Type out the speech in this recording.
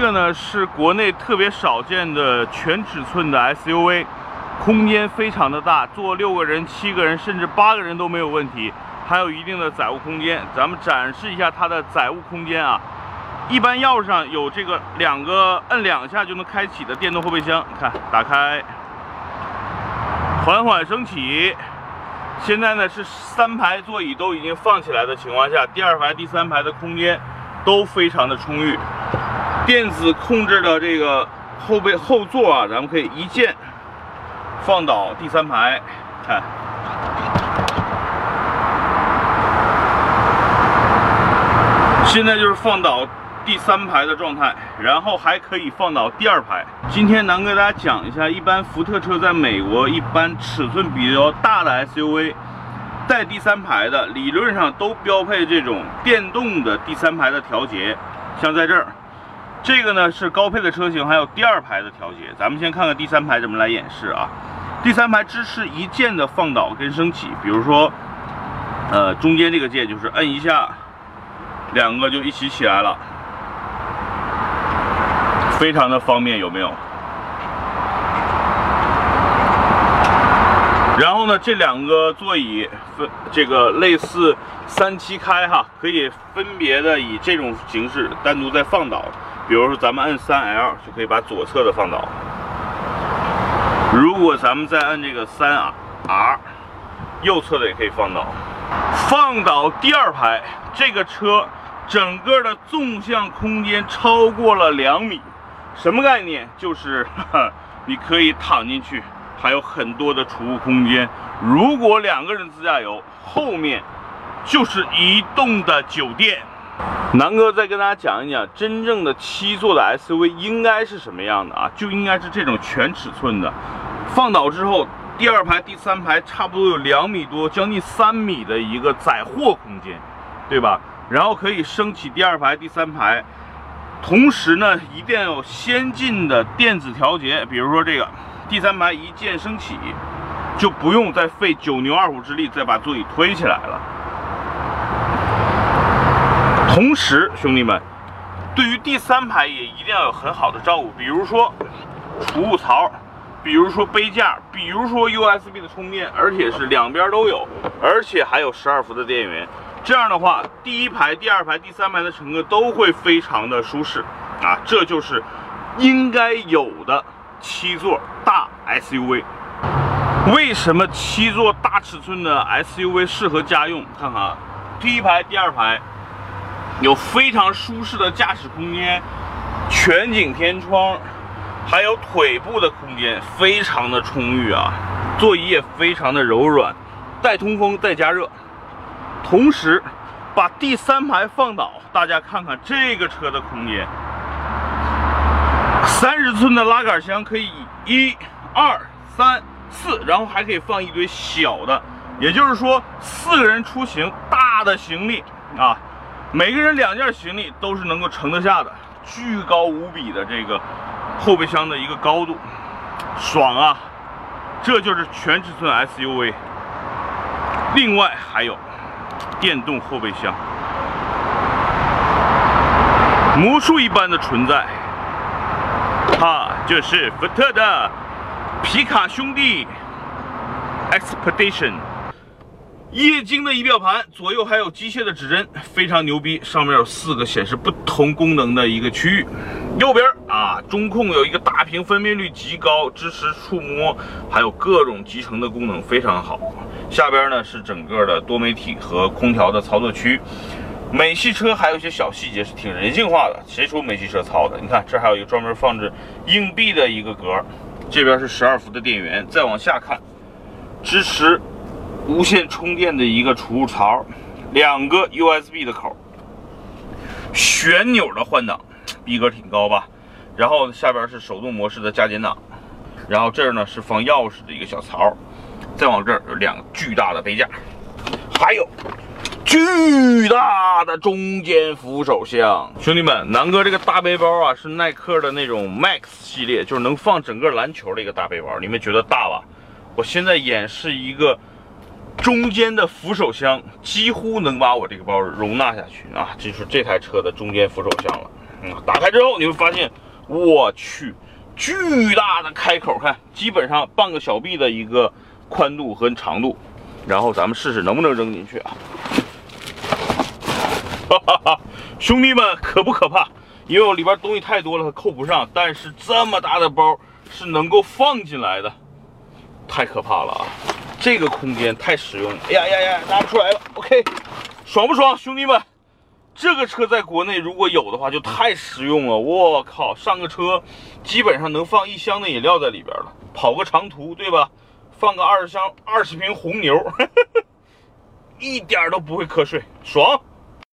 这个呢是国内特别少见的全尺寸的 SUV，空间非常的大，坐六个人、七个人甚至八个人都没有问题，还有一定的载物空间。咱们展示一下它的载物空间啊。一般钥匙上有这个两个摁两下就能开启的电动后备箱，看打开，缓缓升起。现在呢是三排座椅都已经放起来的情况下，第二排、第三排的空间都非常的充裕。电子控制的这个后背后座啊，咱们可以一键放倒第三排，看。现在就是放倒。第三排的状态，然后还可以放倒第二排。今天南哥给大家讲一下，一般福特车在美国一般尺寸比较大的 SUV 带第三排的，理论上都标配这种电动的第三排的调节。像在这儿，这个呢是高配的车型，还有第二排的调节。咱们先看看第三排怎么来演示啊。第三排支持一键的放倒跟升起，比如说，呃，中间这个键就是摁一下，两个就一起起来了。非常的方便，有没有？然后呢，这两个座椅分这个类似三七开哈，可以分别的以这种形式单独再放倒。比如说咱们按三 L 就可以把左侧的放倒。如果咱们再按这个三 R，右侧的也可以放倒。放倒第二排，这个车整个的纵向空间超过了两米。什么概念？就是 你可以躺进去，还有很多的储物空间。如果两个人自驾游，后面就是移动的酒店。南哥再跟大家讲一讲，真正的七座的 SUV 应该是什么样的啊？就应该是这种全尺寸的。放倒之后，第二排、第三排差不多有两米多，将近三米的一个载货空间，对吧？然后可以升起第二排、第三排。同时呢，一定要有先进的电子调节，比如说这个第三排一键升起，就不用再费九牛二虎之力再把座椅推起来了。同时，兄弟们，对于第三排也一定要有很好的照顾，比如说储物槽，比如说杯架，比如说 USB 的充电，而且是两边都有，而且还有十二伏的电源。这样的话，第一排、第二排、第三排的乘客都会非常的舒适啊！这就是应该有的七座大 SUV。为什么七座大尺寸的 SUV 适合家用？看看啊，第一排、第二排有非常舒适的驾驶空间，全景天窗，还有腿部的空间非常的充裕啊！座椅也非常的柔软，带通风、带加热。同时，把第三排放倒，大家看看这个车的空间，三十寸的拉杆箱可以一、二、三、四，然后还可以放一堆小的，也就是说四个人出行，大的行李啊，每个人两件行李都是能够盛得下的，巨高无比的这个后备箱的一个高度，爽啊！这就是全尺寸 SUV。另外还有。电动后备箱，魔术一般的存在，它就是福特的皮卡兄弟 Expedition。液晶的仪表盘，左右还有机械的指针，非常牛逼。上面有四个显示不同功能的一个区域。右边啊，中控有一个大屏，分辨率极高，支持触摸，还有各种集成的功能，非常好。下边呢是整个的多媒体和空调的操作区。美系车还有一些小细节是挺人性化的，谁说美系车糙的？你看这还有一个专门放置硬币的一个格，这边是十二伏的电源。再往下看，支持。无线充电的一个储物槽，两个 USB 的口，旋钮的换挡，逼格挺高吧？然后下边是手动模式的加减档，然后这儿呢是放钥匙的一个小槽，再往这儿有两个巨大的杯架，还有巨大的中间扶手箱。兄弟们，南哥这个大背包啊是耐克的那种 Max 系列，就是能放整个篮球的一个大背包，你们觉得大吧？我现在演示一个。中间的扶手箱几乎能把我这个包容纳下去啊！这是这台车的中间扶手箱了。嗯，打开之后你会发现，我去，巨大的开口，看，基本上半个小臂的一个宽度和长度。然后咱们试试能不能扔进去啊！哈哈哈，兄弟们可不可怕？因为我里边东西太多了，它扣不上。但是这么大的包是能够放进来的，太可怕了啊！这个空间太实用了。哎呀呀呀，拿不出来了。OK，爽不爽，兄弟们？这个车在国内如果有的话，就太实用了。我靠，上个车基本上能放一箱的饮料在里边了，跑个长途，对吧？放个二十箱、二十瓶红牛，一点都不会瞌睡，爽。